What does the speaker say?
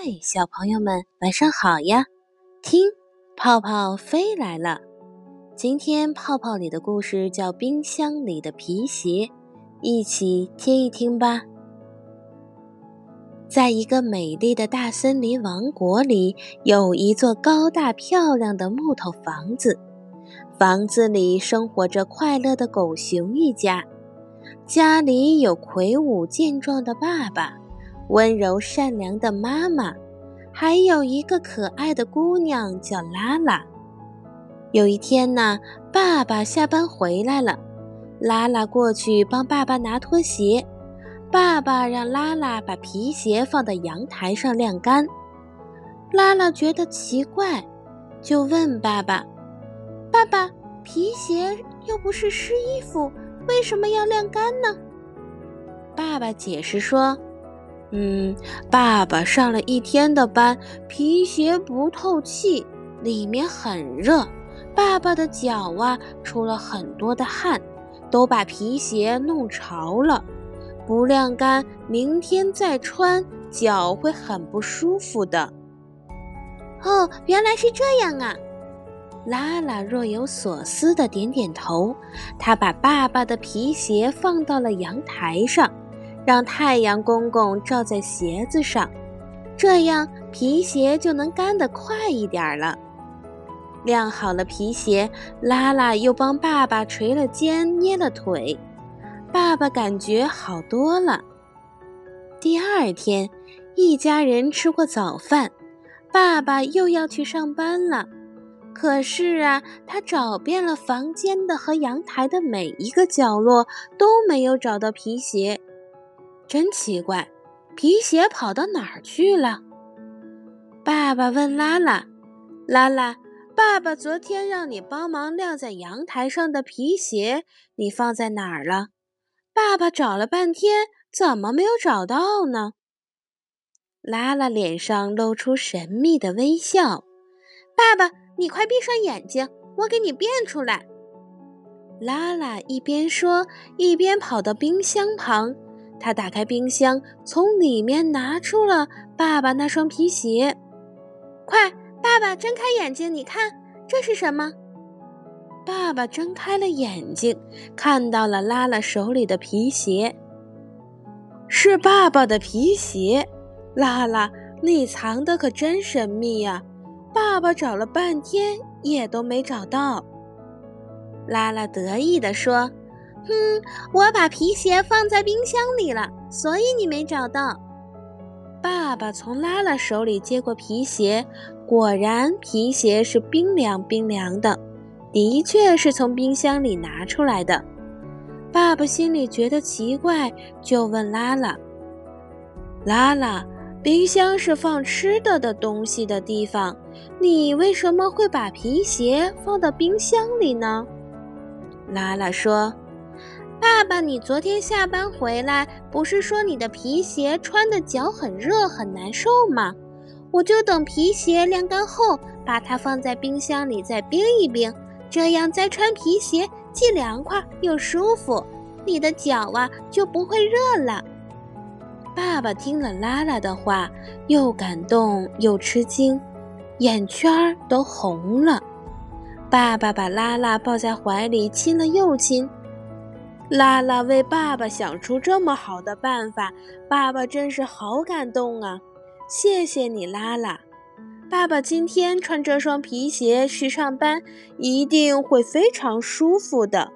嗨，小朋友们，晚上好呀！听，泡泡飞来了。今天泡泡里的故事叫《冰箱里的皮鞋》，一起听一听吧。在一个美丽的大森林王国里，有一座高大漂亮的木头房子。房子里生活着快乐的狗熊一家，家里有魁梧健壮的爸爸。温柔善良的妈妈，还有一个可爱的姑娘叫拉拉。有一天呢，爸爸下班回来了，拉拉过去帮爸爸拿拖鞋。爸爸让拉拉把皮鞋放在阳台上晾干。拉拉觉得奇怪，就问爸爸：“爸爸，皮鞋又不是湿衣服，为什么要晾干呢？”爸爸解释说。嗯，爸爸上了一天的班，皮鞋不透气，里面很热。爸爸的脚啊，出了很多的汗，都把皮鞋弄潮了。不晾干，明天再穿，脚会很不舒服的。哦，原来是这样啊！拉拉若有所思的点点头，他把爸爸的皮鞋放到了阳台上。让太阳公公照在鞋子上，这样皮鞋就能干得快一点了。晾好了皮鞋，拉拉又帮爸爸捶了肩、捏了腿，爸爸感觉好多了。第二天，一家人吃过早饭，爸爸又要去上班了。可是啊，他找遍了房间的和阳台的每一个角落，都没有找到皮鞋。真奇怪，皮鞋跑到哪儿去了？爸爸问拉拉：“拉拉，爸爸昨天让你帮忙晾在阳台上的皮鞋，你放在哪儿了？”爸爸找了半天，怎么没有找到呢？拉拉脸上露出神秘的微笑：“爸爸，你快闭上眼睛，我给你变出来。”拉拉一边说，一边跑到冰箱旁。他打开冰箱，从里面拿出了爸爸那双皮鞋。快，爸爸睁开眼睛，你看这是什么？爸爸睁开了眼睛，看到了拉拉手里的皮鞋。是爸爸的皮鞋，拉拉，你藏的可真神秘呀！爸爸找了半天也都没找到。拉拉得意地说。哼，我把皮鞋放在冰箱里了，所以你没找到。爸爸从拉拉手里接过皮鞋，果然皮鞋是冰凉冰凉的，的确是从冰箱里拿出来的。爸爸心里觉得奇怪，就问拉拉：“拉拉，冰箱是放吃的的东西的地方，你为什么会把皮鞋放到冰箱里呢？”拉拉说。爸爸，你昨天下班回来，不是说你的皮鞋穿的脚很热很难受吗？我就等皮鞋晾干后，把它放在冰箱里再冰一冰，这样再穿皮鞋既凉快又舒服，你的脚啊就不会热了。爸爸听了拉拉的话，又感动又吃惊，眼圈儿都红了。爸爸把拉拉抱在怀里，亲了又亲。拉拉为爸爸想出这么好的办法，爸爸真是好感动啊！谢谢你，拉拉。爸爸今天穿这双皮鞋去上班，一定会非常舒服的。